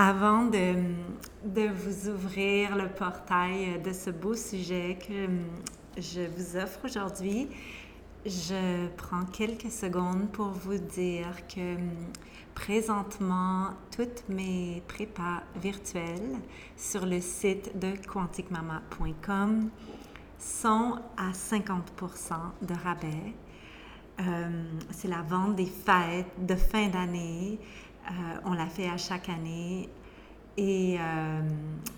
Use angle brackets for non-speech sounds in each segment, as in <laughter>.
Avant de, vous ouvrir le portail de ce beau sujet que je vous offre aujourd'hui, je prends quelques secondes pour vous dire que présentement, toutes mes prépas virtuelles sur le site de quanticmama.com sont à 50% de rabais. Euh, c'est la vente des fêtes de fin d'année. Euh, on la fait à chaque année. Et euh,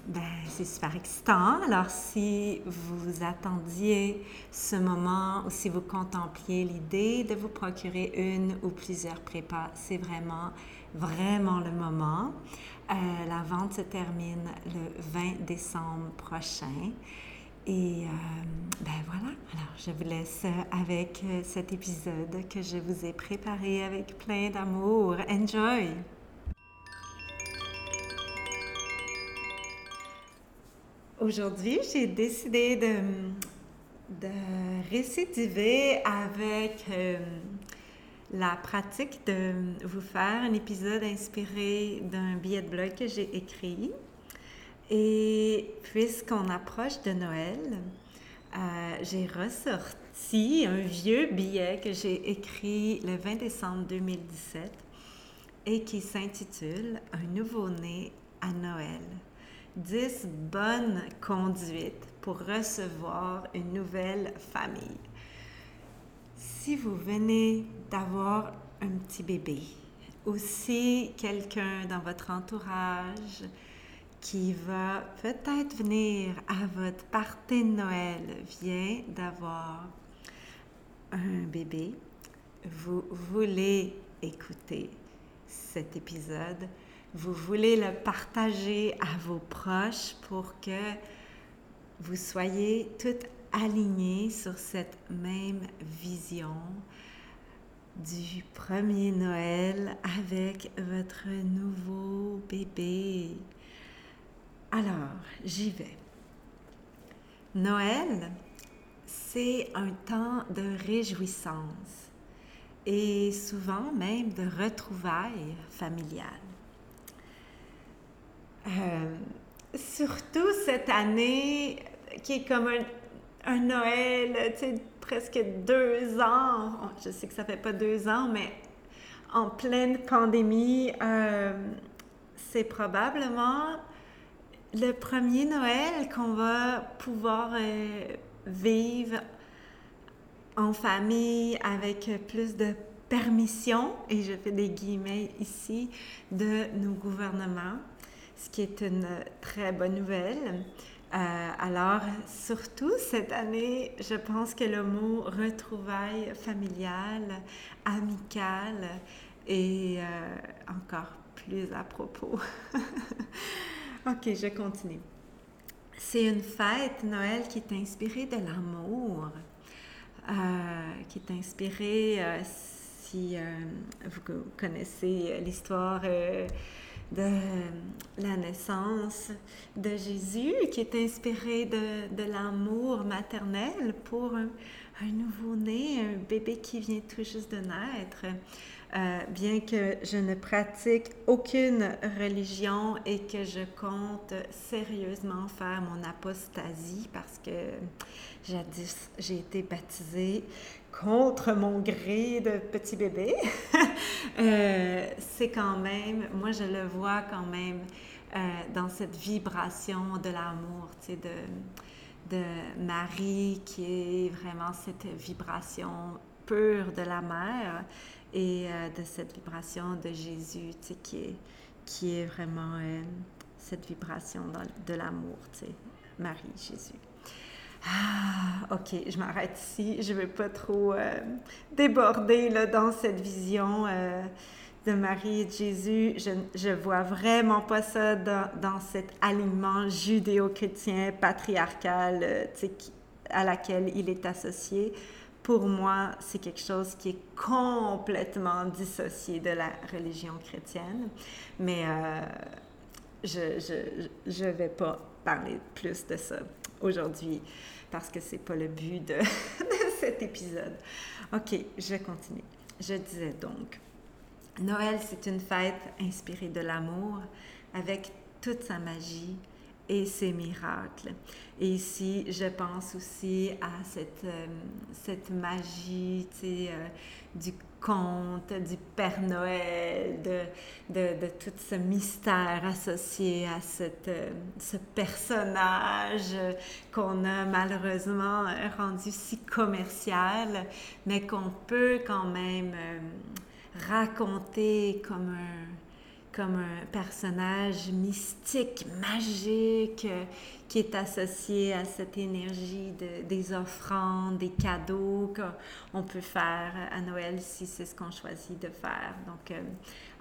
ben, c'est super excitant. Alors, si vous attendiez ce moment ou si vous contempliez l'idée de vous procurer une ou plusieurs prépas, c'est vraiment, vraiment le moment. la vente se termine le 20 décembre prochain. Et euh, ben voilà, alors je vous laisse avec euh, cet épisode que je vous ai préparé avec plein d'amour. Enjoy! Aujourd'hui, j'ai décidé de, récidiver avec euh, la pratique de vous faire un épisode inspiré d'un billet de blog que j'ai écrit. Et puisqu'on approche de Noël, euh, j'ai ressorti un vieux billet que j'ai écrit le 20 décembre 2017 et qui s'intitule Un nouveau-né à Noël. 10 bonnes conduites pour recevoir une nouvelle famille. Si vous venez d'avoir un petit bébé, ou si quelqu'un dans votre entourage qui va peut-être venir à votre partie de Noël vient d'avoir un bébé, vous voulez écouter cet épisode, vous voulez le partager à vos proches pour que vous soyez toutes alignées sur cette même vision du premier Noël avec votre nouveau bébé. Alors, j'y vais. Noël, c'est un temps de réjouissance et souvent même de retrouvailles familiales. Euh, surtout cette année qui est comme un, Noël, tu sais, presque deux ans. Je sais que ça fait pas deux ans, mais en pleine pandémie, euh, c'est probablement le premier Noël qu'on va pouvoir euh, vivre en famille avec plus de permission, et je fais des guillemets ici, de nos gouvernements, ce qui est une très bonne nouvelle. Euh, alors, surtout cette année, je pense que le mot retrouvailles familiale, amicale est euh, encore plus à propos. <laughs> Ok, je continue. C'est une fête, Noël, qui est inspirée de l'amour, euh, qui est inspirée, euh, si euh, vous connaissez l'histoire de la naissance de Jésus, qui est inspirée de, l'amour maternel pour un, un nouveau-né, un bébé qui vient tout juste de naître. Euh, bien que je ne pratique aucune religion et que je compte sérieusement faire mon apostasie parce que jadis j'ai été baptisée contre mon gré de petit bébé, <laughs> euh, c'est quand même, moi je le vois quand même euh, dans cette vibration de l'amour, tu sais, de, de Marie qui est vraiment cette vibration pure de la mère et euh, de cette vibration de Jésus, tu sais, qui est, qui est vraiment euh, cette vibration de l'amour, tu sais, Marie, Jésus. Ah, ok, je m'arrête ici. Je ne veux pas trop euh, déborder là, dans cette vision de Marie et Jésus, je ne vois vraiment pas ça dans, dans cet alignement judéo-chrétien, patriarcal, euh, à laquelle il est associé. Pour moi, c'est quelque chose qui est complètement dissocié de la religion chrétienne. Mais euh, je ne vais pas parler plus de ça aujourd'hui parce que c'est pas le but de, <laughs> de cet épisode. OK, je continue. Je disais donc, Noël, c'est une fête inspirée de l'amour avec toute sa magie et ses miracles. Et ici, je pense aussi à cette, euh, cette magie euh, du conte, du Père Noël, de, de, tout ce mystère associé à cette, euh, ce personnage qu'on a malheureusement rendu si commercial, mais qu'on peut quand même raconter comme un, comme un personnage mystique, magique, qui est associé à cette énergie de, des offrandes, des cadeaux qu'on peut faire à Noël si c'est ce qu'on choisit de faire. Donc, euh,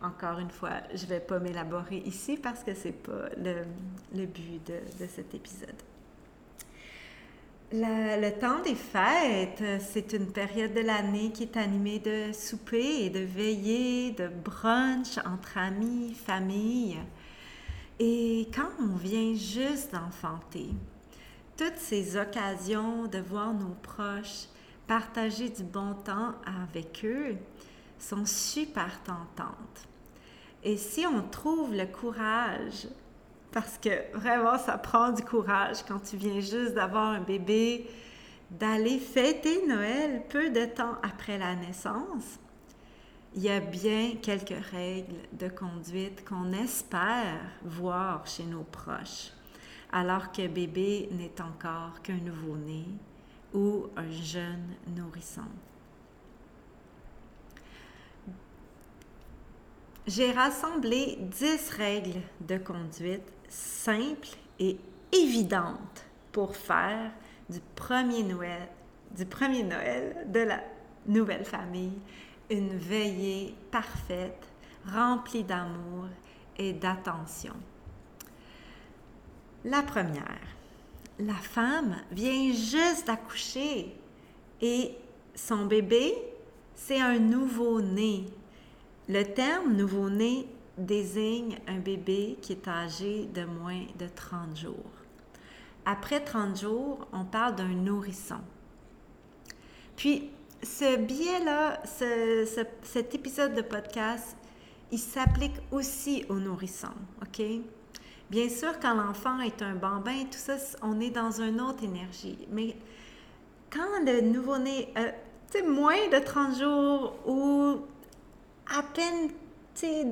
encore une fois, je ne vais pas m'élaborer ici parce que ce n'est pas le, le but de, de cet épisode le temps des fêtes, c'est une période de l'année qui est animée de souper et de veillées, de brunch entre amis, famille. Et quand on vient juste d'enfanter, toutes ces occasions de voir nos proches, partager du bon temps avec eux, sont super tentantes. Et si on trouve le courage parce que vraiment, ça prend du courage quand tu viens juste d'avoir un bébé, d'aller fêter Noël peu de temps après la naissance. Il y a bien quelques règles de conduite qu'on espère voir chez nos proches, alors que bébé n'est encore qu'un nouveau-né ou un jeune nourrisson. J'ai rassemblé 10 règles de conduite simple et évidente pour faire du premier Noël, du premier Noël de la nouvelle famille une veillée parfaite, remplie d'amour et d'attention. La première, la femme vient juste d'accoucher et son bébé, c'est un nouveau-né. Le terme nouveau-né désigne un bébé qui est âgé de moins de 30 jours. Après 30 jours, on parle d'un nourrisson. Puis, ce biais-là, cet épisode de podcast, il s'applique aussi aux nourrissons, OK? Bien sûr, quand l'enfant est un bambin, tout ça, on est dans une autre énergie. Mais quand le nouveau-né, euh, tu moins de 30 jours ou à peine, tu sais,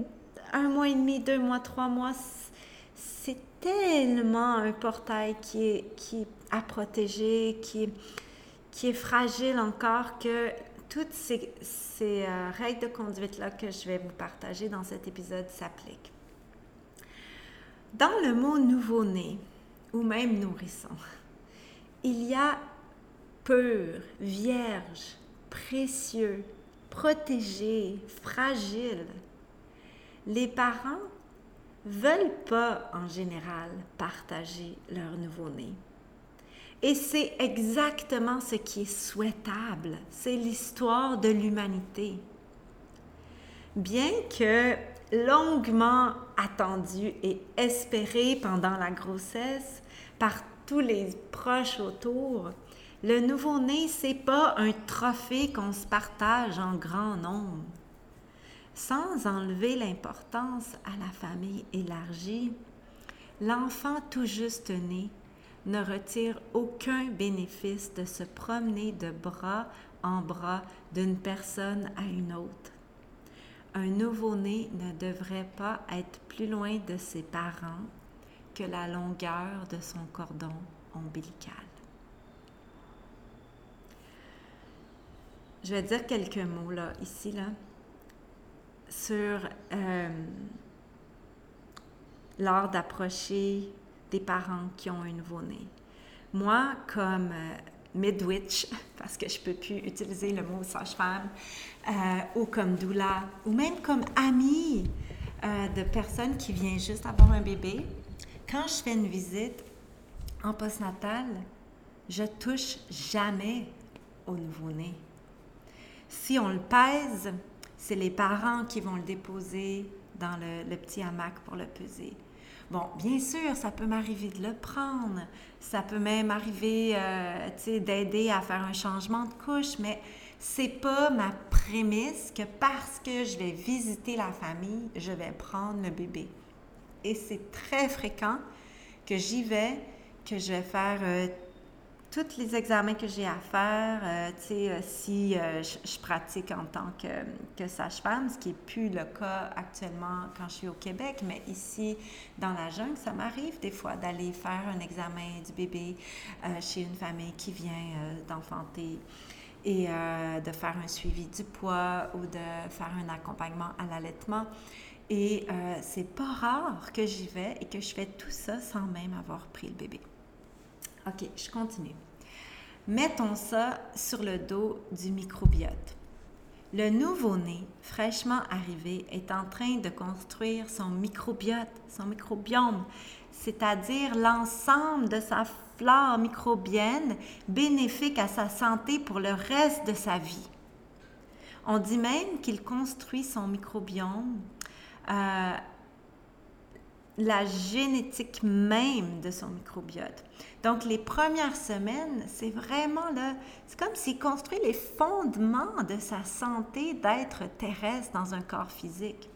un mois et demi, deux mois, trois mois, c'est tellement un portail qui est, qui à protéger, qui, est fragile encore que toutes ces, ces euh, règles de conduite-là que je vais vous partager dans cet épisode s'appliquent. Dans le mot nouveau-né ou même nourrisson, il y a pur, vierge, précieux, protégé, fragile, les parents veulent pas en général partager leur nouveau-né. Et c'est exactement ce qui est souhaitable. C'est l'histoire de l'humanité. Bien que longuement attendu et espéré pendant la grossesse par tous les proches autour, le nouveau-né, c'est pas un trophée qu'on se partage en grand nombre sans enlever l'importance à la famille élargie, l'enfant tout juste né ne retire aucun bénéfice de se promener de bras en bras d'une personne à une autre. Un nouveau-né ne devrait pas être plus loin de ses parents que la longueur de son cordon ombilical. Je vais dire quelques mots là, ici, là sur euh, l'art d'approcher des parents qui ont un nouveau-né. Moi, comme euh, midwich, <laughs> parce que je ne peux plus utiliser le mot sage-femme, euh, ou comme doula, ou même comme amie de personnes qui viennent juste avoir un bébé. Quand je fais une visite en postnatal, je touche jamais au nouveau-né. Si on le pèse, c'est les parents qui vont le déposer dans le, petit hamac pour le peser. Bon, bien sûr, ça peut m'arriver de le prendre. Ça peut même arriver, euh, d'aider à faire un changement de couche, mais c'est pas ma prémisse que parce que je vais visiter la famille, je vais prendre le bébé. Et c'est très fréquent que j'y vais, que je vais faire euh, tous les examens que j'ai à faire, euh, tu sais, euh, si euh, je, pratique en tant que, que sage-femme, ce qui n'est plus le cas actuellement quand je suis au Québec, mais ici, dans la jungle, ça m'arrive des fois d'aller faire un examen du bébé chez une famille qui vient d'enfanter et de faire un suivi du poids ou de faire un accompagnement à l'allaitement. Et c'est pas rare que j'y vais et que je fais tout ça sans même avoir pris le bébé. OK, je continue. Mettons ça sur le dos du microbiote. Le nouveau-né, fraîchement arrivé, est en train de construire son microbiote, son microbiome, c'est-à-dire l'ensemble de sa flore microbienne bénéfique à sa santé pour le reste de sa vie. On dit même qu'il construit son microbiome euh, la génétique même de son microbiote. Donc, les premières semaines, c'est vraiment là, c'est comme s'il construit les fondements de sa santé d'être terrestre dans un corps physique.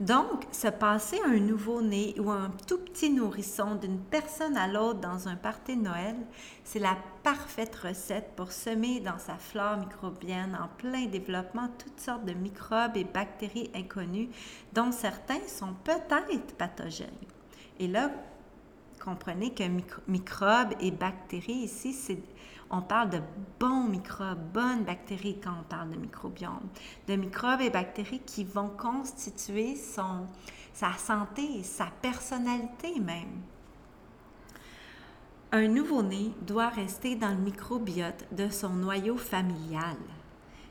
Donc, se passer un nouveau-né ou un tout petit nourrisson d'une personne à l'autre dans un party Noël, c'est la parfaite recette pour semer dans sa flore microbienne en plein développement toutes sortes de microbes et bactéries inconnues, dont certains sont peut-être pathogènes. Et là, comprenez que microbes et bactéries ici, c'est on parle de bons microbes, bonnes bactéries quand on parle de microbiome, de microbes et bactéries qui vont constituer son, sa santé, sa personnalité même. Un nouveau-né doit rester dans le microbiote de son noyau familial.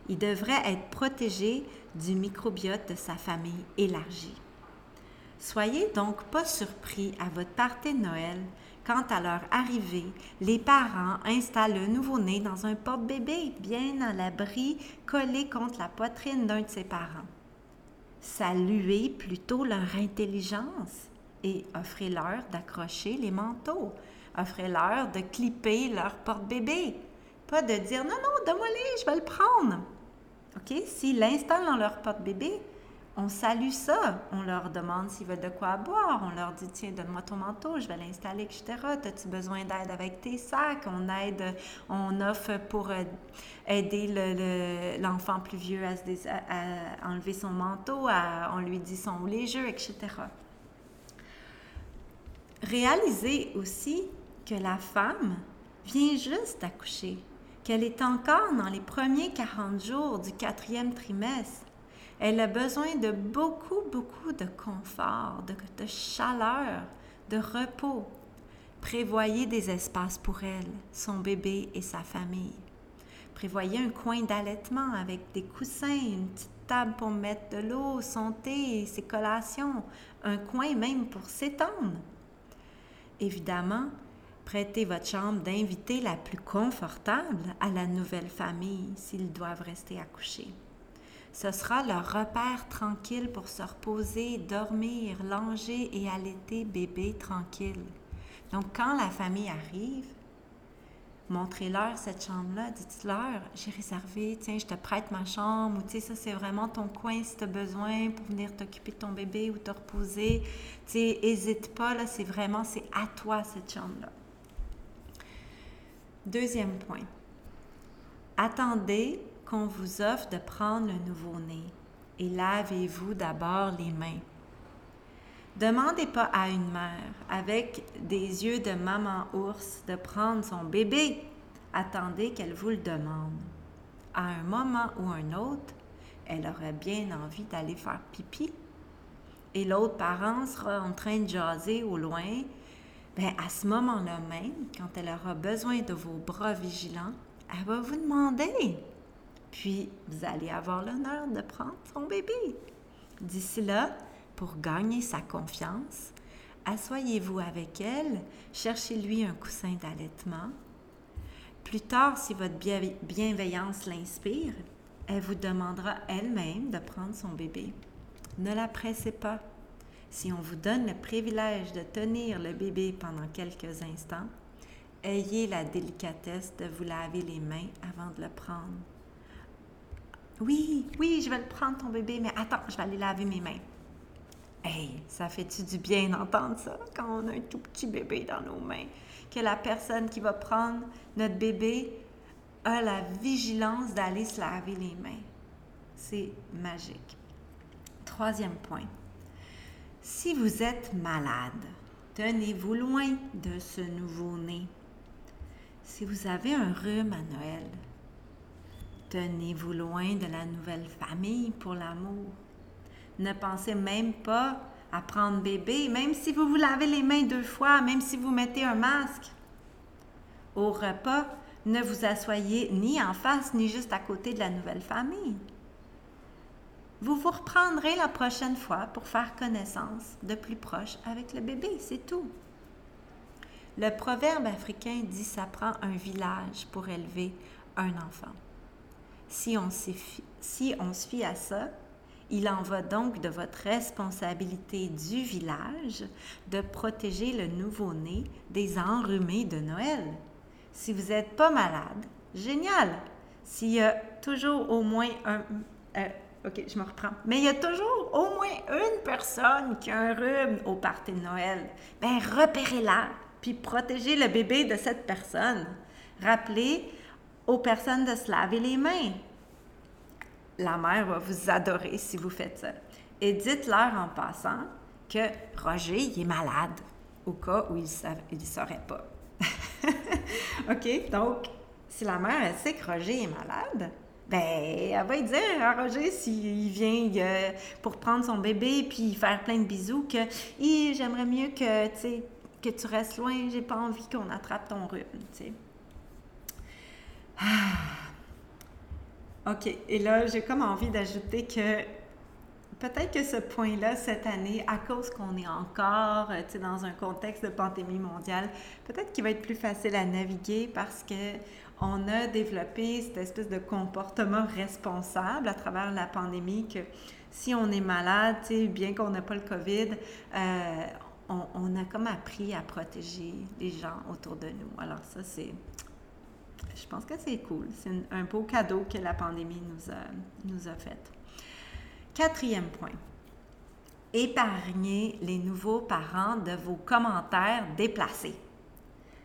Il devrait être protégé du microbiote de sa famille élargie. Soyez donc pas surpris à votre partie de Noël quand à leur arrivée, les parents installent le nouveau-né dans un porte-bébé bien à l'abri, collé contre la poitrine d'un de ses parents. Saluez plutôt leur intelligence et offrez-leur d'accrocher les manteaux. Offrez-leur de clipper leur porte-bébé. Pas de dire non, non, donne-moi-les, je vais le prendre. OK? S'ils l'installent dans leur porte-bébé, on salue ça. On leur demande s'ils veulent de quoi boire. On leur dit, tiens, donne-moi ton manteau, je vais l'installer, etc. As-tu besoin d'aide avec tes sacs? On aide, on offre pour euh, aider l'enfant plus vieux à, enlever son manteau, on lui dit son les jeux, etc. Réalisez aussi que la femme vient juste d'accoucher, qu'elle est encore dans les premiers 40 jours du quatrième trimestre elle a besoin de beaucoup, beaucoup de confort, de, chaleur, de repos. Prévoyez des espaces pour elle, son bébé et sa famille. Prévoyez un coin d'allaitement avec des coussins, une petite table pour mettre de l'eau, son thé, ses collations, un coin même pour s'étendre. Évidemment, prêtez votre chambre d'invité la plus confortable à la nouvelle famille s'ils doivent rester accouchés. Ce sera leur repère tranquille pour se reposer, dormir, langer et allaiter bébé tranquille. Donc, quand la famille arrive, montrez-leur cette chambre-là, dites-leur, j'ai réservé, tiens, je te prête ma chambre, ou tu ça c'est vraiment ton coin si tu as besoin pour venir t'occuper de ton bébé ou te reposer. Tu sais, n'hésite pas, là, c'est vraiment, c'est à toi cette chambre-là. Deuxième point. Attendez qu'on vous offre de prendre le nouveau-né et lavez-vous d'abord les mains. Demandez pas à une mère avec des yeux de maman ours de prendre son bébé. Attendez qu'elle vous le demande. À un moment ou un autre, elle aurait bien envie d'aller faire pipi. Et l'autre parent sera en train de jaser au loin bien à ce moment-là même, quand elle aura besoin de vos bras vigilants, elle va vous demander. Puis, vous allez avoir l'honneur de prendre son bébé. D'ici là, pour gagner sa confiance, asseyez-vous avec elle, cherchez-lui un coussin d'allaitement. Plus tard, si votre bienveillance l'inspire, elle vous demandera elle-même de prendre son bébé. Ne la pressez pas. Si on vous donne le privilège de tenir le bébé pendant quelques instants, ayez la délicatesse de vous laver les mains avant de le prendre. Oui, oui, je vais le prendre ton bébé, mais attends, je vais aller laver mes mains. Hey, ça fait-tu du bien d'entendre ça quand on a un tout petit bébé dans nos mains? Que la personne qui va prendre notre bébé a la vigilance d'aller se laver les mains? C'est magique. Troisième point. Si vous êtes malade, tenez-vous loin de ce nouveau-né. Si vous avez un rhume à Noël, tenez-vous loin de la nouvelle famille pour l'amour. Ne pensez même pas à prendre bébé, même si vous vous lavez les mains deux fois, même si vous mettez un masque. Au repas, ne vous assoyez ni en face ni juste à côté de la nouvelle famille. Vous vous reprendrez la prochaine fois pour faire connaissance de plus proche avec le bébé, c'est tout. Le proverbe africain dit ça prend un village pour élever un enfant. Si on, se fie à ça, il en va donc de votre responsabilité du village de protéger le nouveau-né des enrhumés de Noël. Si vous n'êtes pas malade, génial. S'il y a toujours au moins un... Euh, OK, je me reprends. Mais il y a toujours au moins une personne qui a un rhume au party de Noël. Bien, repérez-la, puis protégez le bébé de cette personne. Rappelez aux personnes de se laver les mains la mère va vous adorer si vous faites ça. Et dites-leur en passant que Roger, il est malade, au cas où il ne saurait pas. <laughs> OK? Donc, si la mère, elle sait que Roger est malade, ben, elle va dire à Roger s'il vient euh, pour prendre son bébé puis faire plein de bisous que j'aimerais mieux que, que tu restes loin, j'ai pas envie qu'on attrape ton rhume. Ah. OK. Et là, j'ai comme envie d'ajouter que peut-être que ce point-là, cette année, à cause qu'on est encore euh, dans un contexte de pandémie mondiale, peut-être qu'il va être plus facile à naviguer parce que on a développé cette espèce de comportement responsable à travers la pandémie que si on est malade, bien qu'on n'a pas le COVID, euh, on, on, a comme appris à protéger les gens autour de nous. Alors ça, c'est je pense que c'est cool. C'est un beau cadeau que la pandémie nous a, fait. Quatrième point. Épargnez les nouveaux parents de vos commentaires déplacés.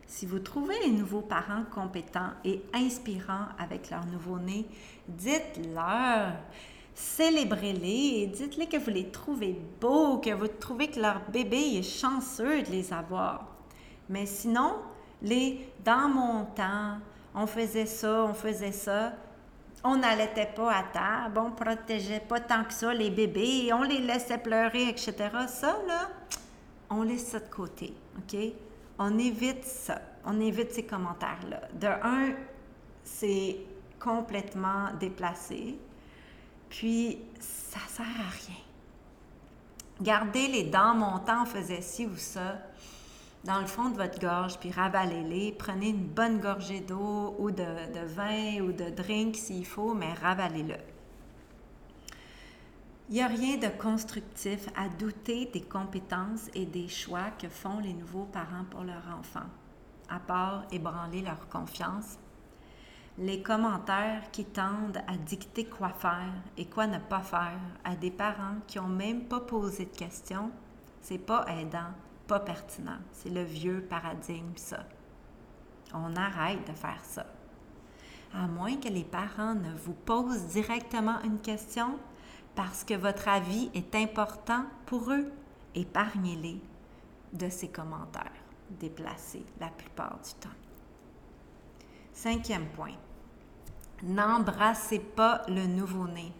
Si vous trouvez les nouveaux parents compétents et inspirants avec leur nouveau-né, dites-leur, célébrez-les et dites-les que vous les trouvez beaux, que vous trouvez que leur bébé est chanceux de les avoir. Mais sinon, les dans mon temps, on faisait ça, on faisait ça. On n'allaitait pas à table, on protégeait pas tant que ça les bébés, on les laissait pleurer, etc. Ça, là, on laisse ça de côté, OK? On évite ça. On évite ces commentaires-là. De un, c'est complètement déplacé. Puis, ça sert à rien. Garder les dents montants faisait ci ou ça dans le fond de votre gorge, puis ravalez-les. Prenez une bonne gorgée d'eau ou de, vin ou de drink s'il faut, mais ravalez-le. Il n'y a rien de constructif à douter des compétences et des choix que font les nouveaux parents pour leur enfant, à part ébranler leur confiance. Les commentaires qui tendent à dicter quoi faire et quoi ne pas faire à des parents qui n'ont même pas posé de questions, c'est pas aidant pertinent. C'est le vieux paradigme, ça. On arrête de faire ça. À moins que les parents ne vous posent directement une question parce que votre avis est important pour eux, épargnez-les de ces commentaires déplacés la plupart du temps. Cinquième point. N'embrassez pas le nouveau-né.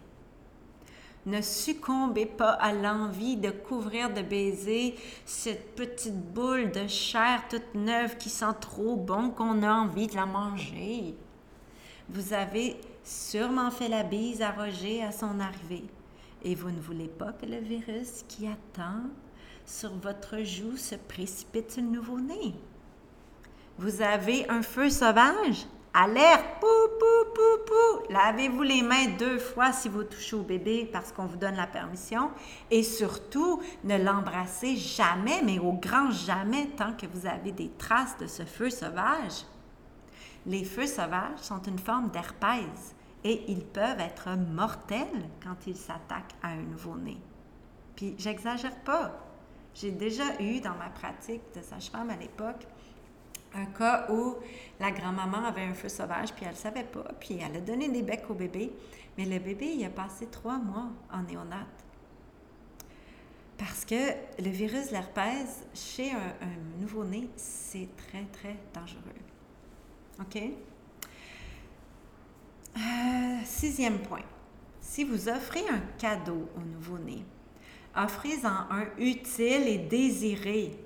Ne succombez pas à l'envie de couvrir de baisers cette petite boule de chair toute neuve qui sent trop bon qu'on a envie de la manger. Vous avez sûrement fait la bise à Roger à son arrivée et vous ne voulez pas que le virus qui attend sur votre joue se précipite sur le nouveau-né. Vous avez un feu sauvage? Alerte! Pou, pou, pou, pou! Lavez-vous les mains deux fois si vous touchez au bébé parce qu'on vous donne la permission. Et surtout, ne l'embrassez jamais, mais au grand jamais, tant que vous avez des traces de ce feu sauvage. Les feux sauvages sont une forme d'herpès et ils peuvent être mortels quand ils s'attaquent à un nouveau-né. Puis, j'exagère pas. J'ai déjà eu dans ma pratique de sage-femme à l'époque un cas où la grand-maman avait un feu sauvage, puis elle ne savait pas, puis elle a donné des becs au bébé, mais le bébé, il a passé trois mois en néonate. Parce que le virus de l'herpès, chez un, nouveau-né, c'est très, très dangereux. OK? Euh, sixième point. Si vous offrez un cadeau au nouveau-né, offrez-en un utile et désiré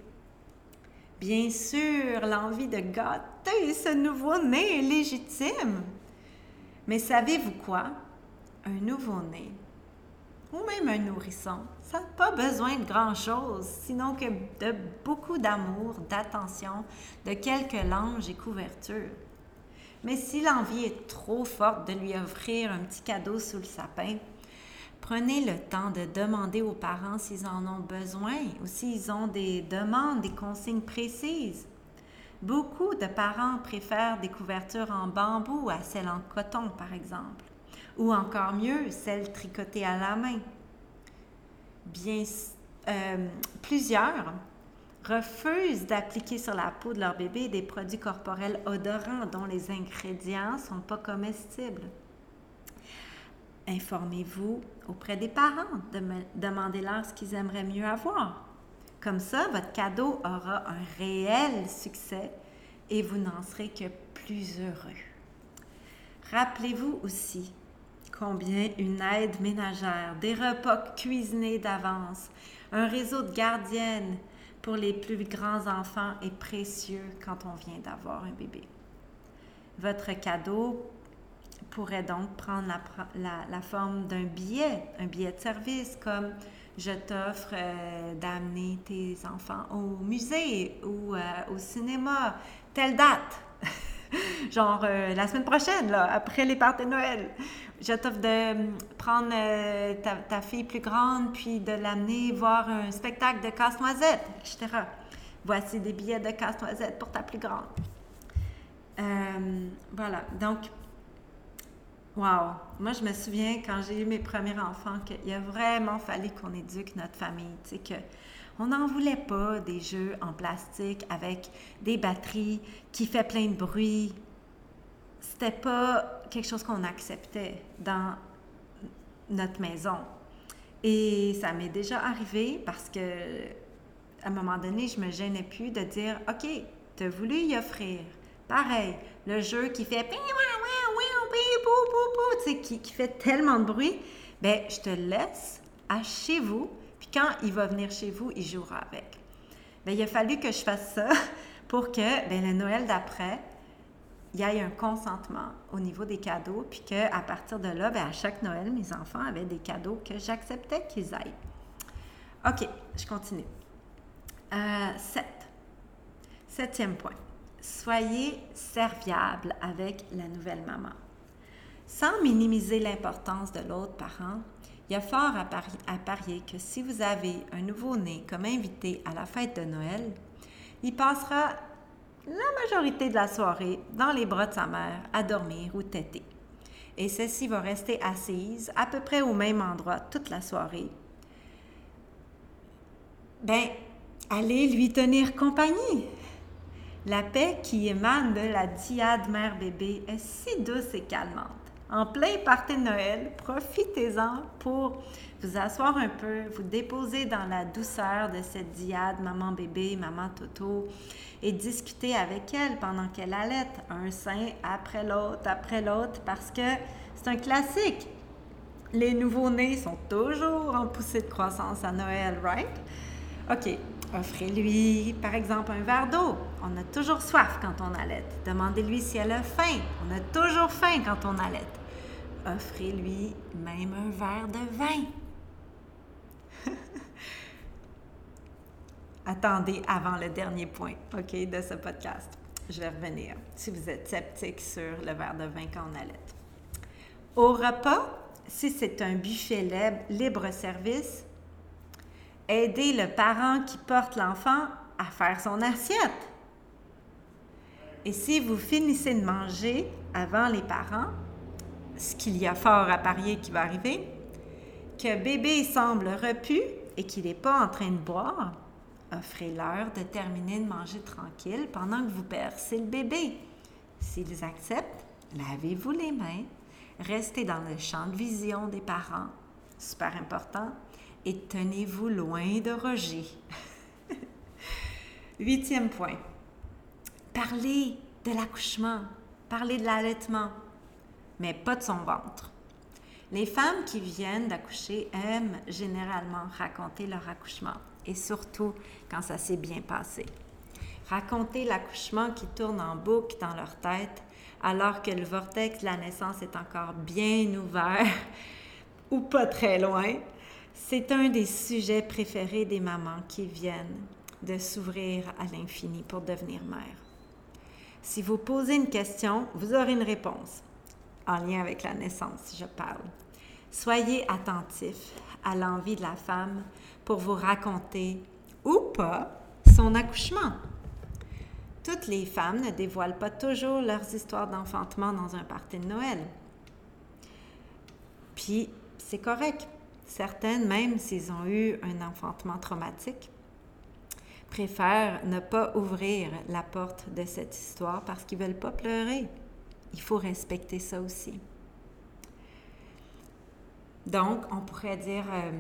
Bien sûr, l'envie de gâter ce nouveau-né est légitime. Mais savez-vous quoi? Un nouveau-né, ou même un nourrisson, ça n'a pas besoin de grand-chose, sinon que de beaucoup d'amour, d'attention, de quelques langes et couvertures. Mais si l'envie est trop forte de lui offrir un petit cadeau sous le sapin, Prenez le temps de demander aux parents s'ils en ont besoin ou s'ils ont des demandes, des consignes précises. Beaucoup de parents préfèrent des couvertures en bambou à celles en coton, par exemple, ou encore mieux, celles tricotées à la main. Bien, euh, plusieurs refusent d'appliquer sur la peau de leur bébé des produits corporels odorants dont les ingrédients ne sont pas comestibles. Informez-vous auprès des parents, demandez-leur ce qu'ils aimeraient mieux avoir. Comme ça, votre cadeau aura un réel succès et vous n'en serez que plus heureux. Rappelez-vous aussi combien une aide ménagère, des repas cuisinés d'avance, un réseau de gardiennes pour les plus grands enfants est précieux quand on vient d'avoir un bébé. Votre cadeau pourrait donc prendre la, forme d'un billet, un billet de service, comme je t'offre euh, d'amener tes enfants au musée ou euh, au cinéma, telle date. <laughs> Genre euh, la semaine prochaine, là, après les parties de Noël. Je t'offre de prendre ta, ta, fille plus grande, puis de l'amener voir un spectacle de casse-noisette, etc. Voici des billets de casse-noisette pour ta plus grande. voilà. Donc, Wow! Moi, je me souviens quand j'ai eu mes premiers enfants qu'il a vraiment fallu qu'on éduque notre famille. Tu sais, que on n'en voulait pas des jeux en plastique avec des batteries qui fait plein de bruit. C'était pas quelque chose qu'on acceptait dans notre maison. Et ça m'est déjà arrivé parce que à un moment donné, je me gênais plus de dire OK, tu as voulu y offrir. Pareil, le jeu qui fait qui, qui fait tellement de bruit, ben je te laisse à chez vous, puis quand il va venir chez vous, il jouera avec. Ben, il a fallu que je fasse ça <laughs> pour que ben, le Noël d'après, il y ait un consentement au niveau des cadeaux, puis qu'à partir de là, ben, à chaque Noël, mes enfants avaient des cadeaux que j'acceptais qu'ils aillent. OK, je continue. Euh, 7. Septième point. Soyez serviable avec la nouvelle maman. Sans minimiser l'importance de l'autre parent, il y a fort à, parier que si vous avez un nouveau-né comme invité à la fête de Noël, il passera la majorité de la soirée dans les bras de sa mère à dormir ou têter. Et celle-ci va rester assise à peu près au même endroit toute la soirée. Ben, allez lui tenir compagnie. La paix qui émane de la diade mère-bébé est si douce et calmante en plein party de Noël, profitez-en pour vous asseoir un peu, vous déposer dans la douceur de cette diade maman bébé, maman toto et discuter avec elle pendant qu'elle allait un sein après l'autre, après l'autre, parce que c'est un classique. Les nouveaux-nés sont toujours en poussée de croissance à Noël, right? OK. Offrez-lui, par exemple, un verre d'eau. On a toujours soif quand on allait. Demandez-lui si elle a faim. On a toujours faim quand on allait. Offrez-lui même un verre de vin. <laughs> Attendez avant le dernier point, OK, de ce podcast. Je vais revenir si vous êtes sceptique sur le verre de vin quand on allait. Au repas, si c'est un buffet libre-service, aidez le parent qui porte l'enfant à faire son assiette. Et si vous finissez de manger avant les parents, ce qu'il y a fort à parier qui va arriver, que bébé semble repu et qu'il n'est pas en train de boire, offrez-leur de terminer de manger tranquille pendant que vous percez le bébé. S'ils acceptent, lavez-vous les mains, restez dans le champ de vision des parents, super important, et tenez-vous loin de Roger. <laughs> Huitième point. Parlez de l'accouchement, parlez de l'allaitement, mais pas de son ventre. Les femmes qui viennent d'accoucher aiment généralement raconter leur accouchement, et surtout quand ça s'est bien passé. Raconter l'accouchement qui tourne en boucle dans leur tête alors que le vortex de la naissance est encore bien ouvert <laughs> ou pas très loin, c'est un des sujets préférés des mamans qui viennent de s'ouvrir à l'infini pour devenir mère. Si vous posez une question, vous aurez une réponse en lien avec la naissance, je parle. Soyez attentif à l'envie de la femme pour vous raconter ou pas son accouchement. Toutes les femmes ne dévoilent pas toujours leurs histoires d'enfantement dans un party de Noël. Puis, c'est correct. Certaines, même s'ils ont eu un enfantement traumatique, préfèrent ne pas ouvrir la porte de cette histoire parce qu'ils ne veulent pas pleurer. Il faut respecter ça aussi. Donc, on pourrait dire, euh,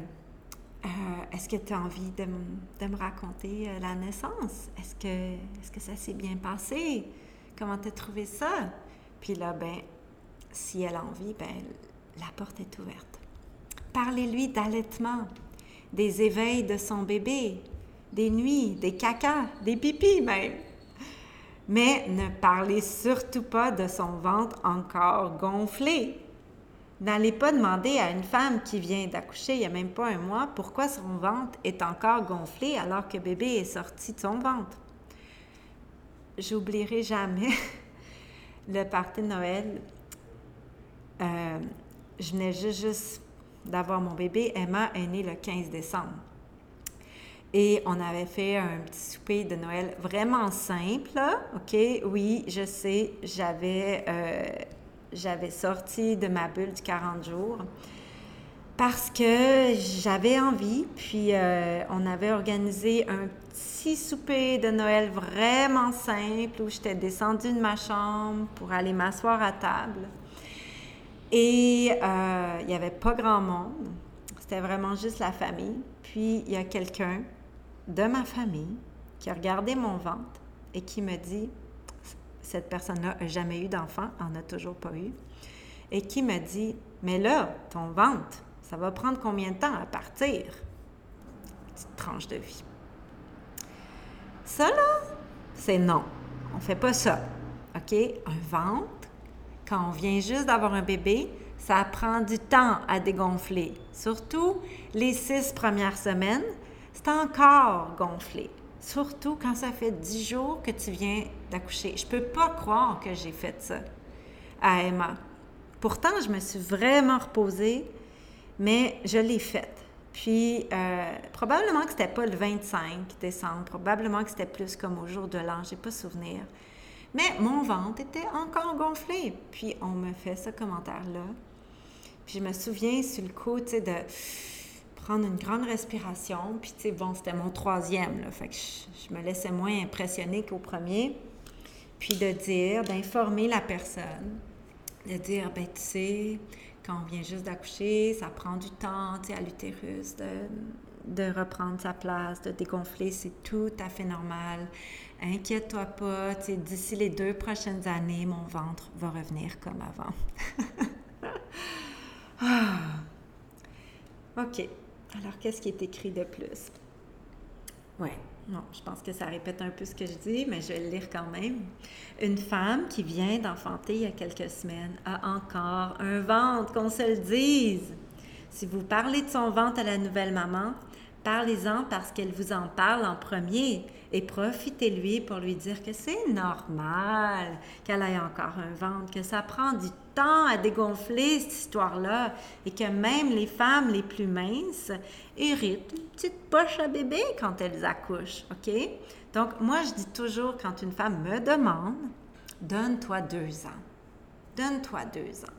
euh, est-ce que tu as envie de, me raconter euh, la naissance? Est-ce que, est que ça s'est bien passé? Comment tu as trouvé ça? Puis là, ben, si elle a envie, ben, la porte est ouverte. Parlez-lui d'allaitement, des éveils de son bébé, des nuits, des cacas, des pipis même. Mais ne parlez surtout pas de son ventre encore gonflé. N'allez pas demander à une femme qui vient d'accoucher il n'y a même pas un mois pourquoi son ventre est encore gonflé alors que bébé est sorti de son ventre. J'oublierai jamais <laughs> le party de Noël. Euh, je venais juste, d'avoir mon bébé. Emma est née le 15 décembre. Et on avait fait un petit souper de Noël vraiment simple. OK, oui, je sais, j'avais euh, j'avais sorti de ma bulle du 40 jours parce que j'avais envie. Puis euh, on avait organisé un petit souper de Noël vraiment simple où j'étais descendue de ma chambre pour aller m'asseoir à table. Et euh, il n'y avait pas grand monde. C'était vraiment juste la famille. Puis il y a quelqu'un de ma famille qui a regardé mon ventre et qui me dit cette personne-là n'a jamais eu d'enfant, en a toujours pas eu, et qui me dit Mais là, ton ventre, ça va prendre combien de temps à partir? Petite tranche de vie. Ça, là, c'est non. On fait pas ça. OK? Un ventre, quand on vient juste d'avoir un bébé, ça prend du temps à dégonfler. Surtout les six premières semaines, c'est encore gonflé. Surtout quand ça fait dix jours que tu viens d'accoucher. Je peux pas croire que j'ai fait ça à Emma. Pourtant, je me suis vraiment reposée, mais je l'ai faite. Puis, euh, probablement que c'était pas le 25 décembre, probablement que c'était plus comme au jour de l'an, j'ai pas souvenir. Mais mon ventre était encore gonflé. Puis, on me fait ce commentaire-là. Puis, je me souviens sur le coup, tu sais, de prendre une grande respiration. Puis, tu sais, bon, c'était mon troisième. Fait que je, me laissais moins impressionner qu'au premier. Puis de dire, d'informer la personne, de dire, ben, tu sais, quand on vient juste d'accoucher, ça prend du temps, tu sais, à l'utérus de, de reprendre sa place, de dégonfler, c'est tout à fait normal. Inquiète-toi pas, d'ici les deux prochaines années, mon ventre va revenir comme avant. <laughs> ah. OK. Alors, qu'est-ce qui est écrit de plus? Ouais. Non, je pense que ça répète un peu ce que je dis, mais je vais le lire quand même. Une femme qui vient d'enfanter il y a quelques semaines a encore un ventre, qu'on se le dise. Si vous parlez de son ventre à la nouvelle maman, parlez-en parce qu'elle vous en parle en premier et profitez-lui pour lui dire que c'est normal qu'elle ait encore un ventre, que ça prend du temps à dégonfler cette histoire-là et que même les femmes les plus minces héritent une petite poche à bébé quand elles accouchent, OK? Donc, moi, je dis toujours quand une femme me demande, donne-toi deux ans. Donne-toi deux ans.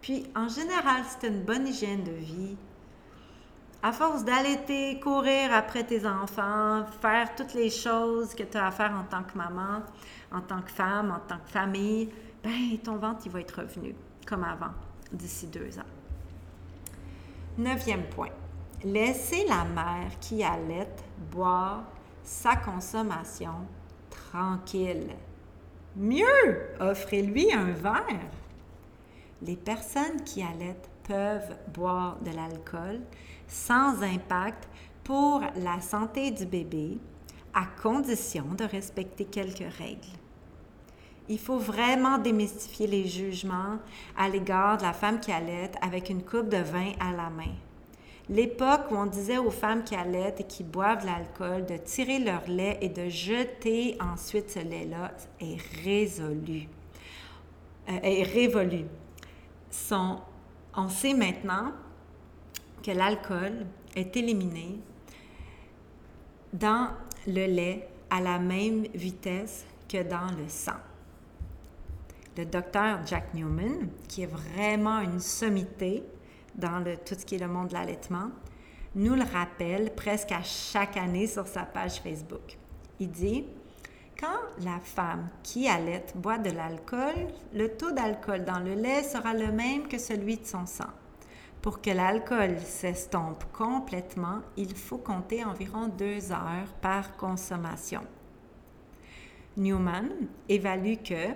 Puis, en général, c'est une bonne hygiène de vie. À force d'allaiter, courir après tes enfants, faire toutes les choses que tu as à faire en tant que maman, en tant que femme, en tant que famille, ben ton ventre, il va être revenu comme avant, d'ici deux ans. Neuvième point. Laissez la mère qui allait boire sa consommation tranquille. Mieux, offrez-lui un verre. Les personnes qui allaitent peuvent boire de l'alcool sans impact pour la santé du bébé, à condition de respecter quelques règles. Il faut vraiment démystifier les jugements à l'égard de la femme qui allait avec une coupe de vin à la main. L'époque où on disait aux femmes qui allaitent et qui boivent l'alcool de tirer leur lait et de jeter ensuite ce lait-là est résolue, euh, est révolue. on sait maintenant que l'alcool est éliminé dans le lait à la même vitesse que dans le sang. Le docteur Jack Newman, qui est vraiment une sommité dans le, tout ce qui est le monde de l'allaitement, nous le rappelle presque à chaque année sur sa page Facebook. Il dit, quand la femme qui allaite boit de l'alcool, le taux d'alcool dans le lait sera le même que celui de son sang. Pour que l'alcool s'estompe complètement, il faut compter environ deux heures par consommation. Newman évalue que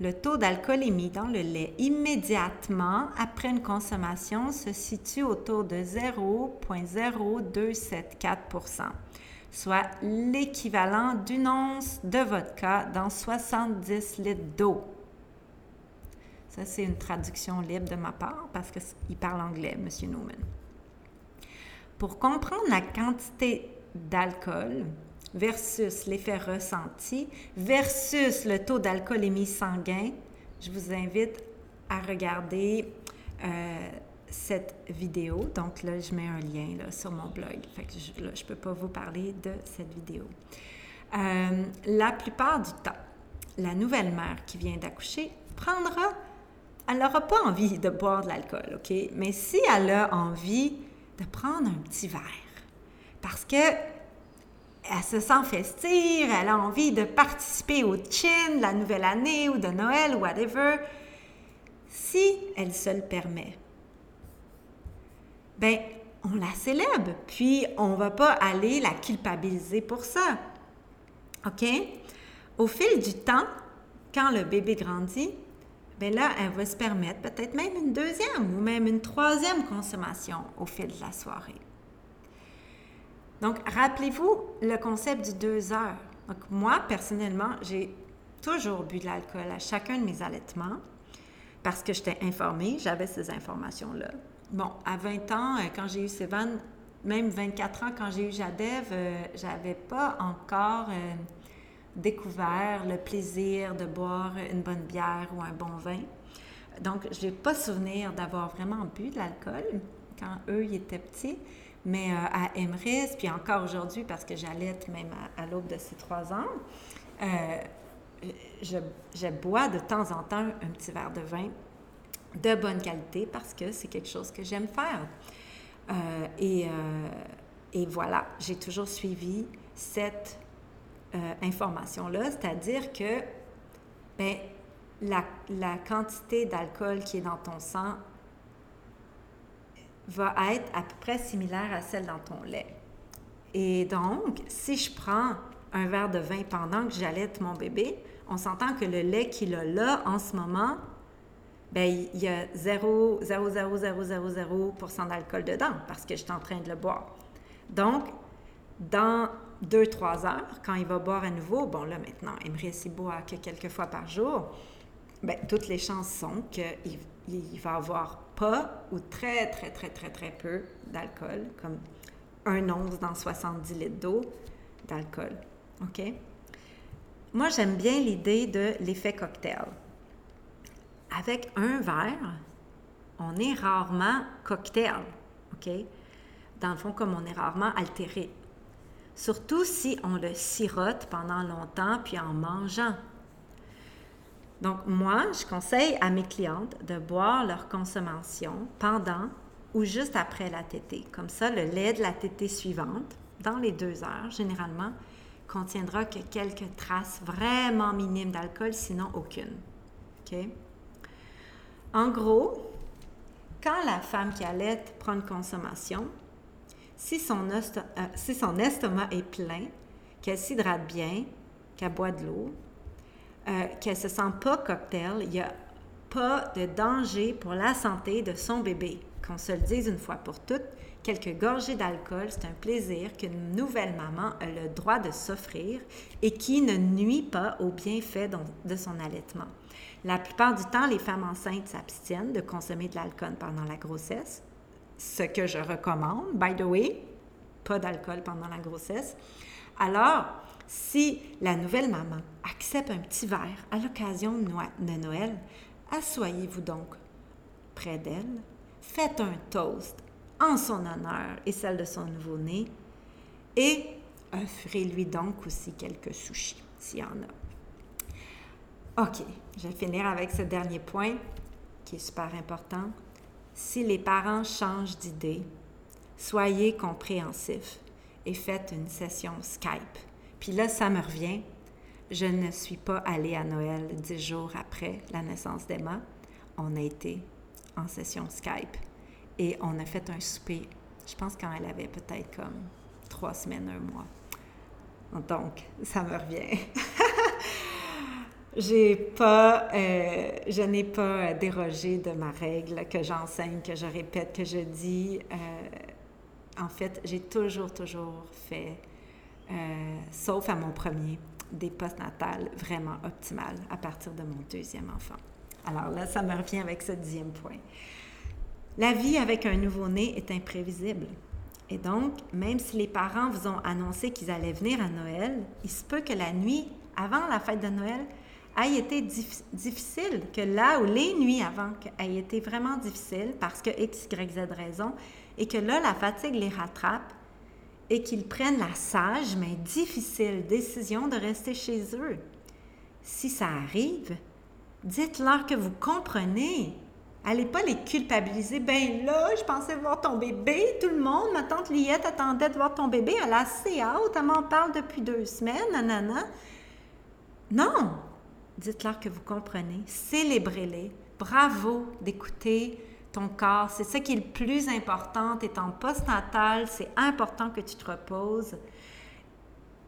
le taux d'alcoolémie dans le lait immédiatement après une consommation se situe autour de 0,0274% soit l'équivalent d'une once de vodka dans 70 litres d'eau. Ça, c'est une traduction libre de ma part parce qu'il parle anglais, M. Newman. Pour comprendre la quantité d'alcool versus l'effet ressenti versus le taux d'alcoolémie sanguin, je vous invite à regarder euh, cette vidéo. Donc là, je mets un lien là, sur mon blog. Je ne peux pas vous parler de cette vidéo. Euh, la plupart du temps, la nouvelle mère qui vient d'accoucher prendra elle n'aura pas envie de boire de l'alcool, OK? Mais si elle a envie de prendre un petit verre, parce que elle se sent festive, elle a envie de participer au chin de la nouvelle année ou de Noël whatever, si elle se le permet, ben on la célèbre, puis on va pas aller la culpabiliser pour ça. OK? Au fil du temps, quand le bébé grandit, bien là, elle va se permettre peut-être même une deuxième ou même une troisième consommation au fil de la soirée. Donc, rappelez-vous le concept du deux heures. Donc, moi, personnellement, j'ai toujours bu de l'alcool à chacun de mes allaitements parce que j'étais informée, j'avais ces informations-là. Bon, à 20 ans, euh, quand j'ai eu Sévan, même 24 ans, quand j'ai eu Jadev, euh, j'avais pas encore euh, découvert le plaisir de boire une bonne bière ou un bon vin. Donc, je n'ai pas souvenir d'avoir vraiment bu de l'alcool quand eux, étaient petits. Mais euh, à Emrys, puis encore aujourd'hui, parce que j'allais même à, l'aube de ces trois ans, euh, je, bois de temps en temps un petit verre de vin de bonne qualité parce que c'est quelque chose que j'aime faire. Euh, et, voilà, j'ai toujours suivi cette euh, information-là, c'est-à-dire que ben, la, quantité d'alcool qui est dans ton sang va être à peu près similaire à celle dans ton lait. Et donc, si je prends un verre de vin pendant que j'allaite mon bébé, on s'entend que le lait qu'il a là en ce moment, ben il y a 0, 0, 0, 0, 0, 0 d'alcool dedans parce que je suis en train de le boire. Donc, dans 2-3 heures, quand il va boire à nouveau, bon là maintenant, Emery s'y boit que quelques fois par jour, ben, toutes les chances sont qu'il il va avoir pas ou très, très, très, très, très peu d'alcool, comme un once dans 70 litres d'eau d'alcool. OK? Moi, j'aime bien l'idée de l'effet cocktail. Avec un verre, on est rarement cocktail. OK? Dans le fond, comme on est rarement altéré. Surtout si on le sirote pendant longtemps puis en mangeant. Donc, moi, je conseille à mes clientes de boire leur consommation pendant ou juste après la tétée. Comme ça, le lait de la tétée suivante, dans les deux heures, généralement, contiendra que quelques traces vraiment minimes d'alcool, sinon aucune. En gros, quand la femme qui allait prend une consommation, si son, euh, si son estomac est plein, qu'elle s'hydrate bien, qu'elle boit de l'eau, euh, qu'elle se sent pas cocktail, il n'y a pas de danger pour la santé de son bébé. Qu'on se le dise une fois pour toutes, quelques gorgées d'alcool, c'est un plaisir qu'une nouvelle maman a le droit de s'offrir et qui ne nuit pas au bienfait de son allaitement. La plupart du temps, les femmes enceintes s'abstiennent de consommer de l'alcool pendant la grossesse, ce que je recommande, by the way, pas d'alcool pendant la grossesse. Alors, si la nouvelle maman accepte un petit verre à l'occasion de Noël, assoyez-vous donc près d'elle, faites un toast en son honneur et celle de son nouveau-né et offrez-lui donc aussi quelques sushis s'il y en a. OK, je vais finir avec ce dernier point qui est super important. Si les parents changent d'idée, soyez compréhensifs et faites une session Skype puis là, ça me revient. Je ne suis pas allée à Noël dix jours après la naissance d'Emma. On a été en session Skype et on a fait un souper, je pense quand elle avait peut-être comme trois semaines, un mois. Donc, ça me revient. <laughs> J'ai pas, euh, je n'ai pas dérogé de ma règle que j'enseigne, que je répète, que je dis. Euh, en fait, j'ai toujours, toujours fait euh, sauf à mon premier, des postnatales vraiment optimales à partir de mon deuxième enfant. Alors là, ça me revient avec ce dixième point. La vie avec un nouveau-né est imprévisible. Et donc, même si les parents vous ont annoncé qu'ils allaient venir à Noël, il se peut que la nuit avant la fête de Noël ait été difficile, que là où les nuits avant aient été vraiment difficiles parce que X, Y, Z raison, et que là, la fatigue les rattrape et qu'ils prennent la sage mais difficile décision de rester chez eux. Si ça arrive, dites-leur que vous comprenez. Allez pas les culpabiliser. Ben là, je pensais voir ton bébé. Tout le monde, ma tante Liette attendait de voir ton bébé. Elle a assez hâte. Elle m'en parle depuis deux semaines. Nanana. Non. Dites-leur que vous comprenez. Célébrez-les. Bravo d'écouter ton corps. C'est ça qui est le plus important. Tu es en postnatal, c'est important que tu te reposes.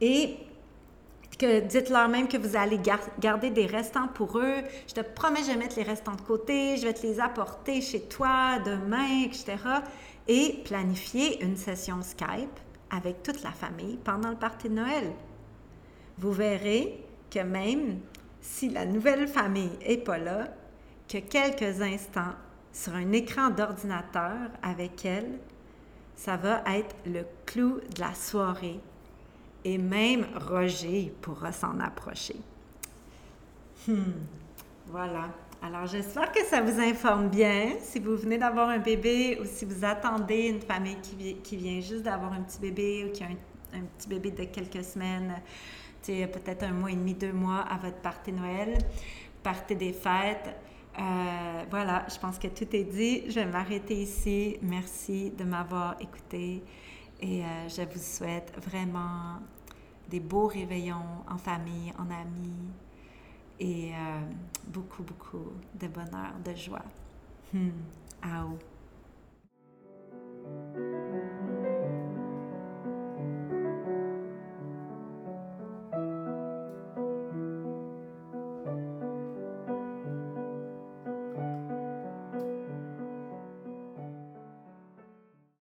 Et que dites-leur même que vous allez garder des restants pour eux. Je te promets, je vais mettre les restants de côté, je vais te les apporter chez toi demain, etc. Et planifier une session Skype avec toute la famille pendant le party de Noël. Vous verrez que même si la nouvelle famille n'est pas là, que quelques instants sur un écran d'ordinateur avec elle, ça va être le clou de la soirée. Et même Roger pourra s'en approcher. Hmm. Voilà. Alors, j'espère que ça vous informe bien. Si vous venez d'avoir un bébé ou si vous attendez une famille qui, qui vient juste d'avoir un petit bébé ou qui a un, petit bébé de quelques semaines, peut-être un mois et demi, deux mois à votre party Noël, party des fêtes. Euh, voilà, je pense que tout est dit. Je vais m'arrêter ici. Merci de m'avoir écouté et euh, je vous souhaite vraiment des beaux réveillons en famille, en amis et euh, beaucoup, beaucoup de bonheur, de joie. Hmm. Au.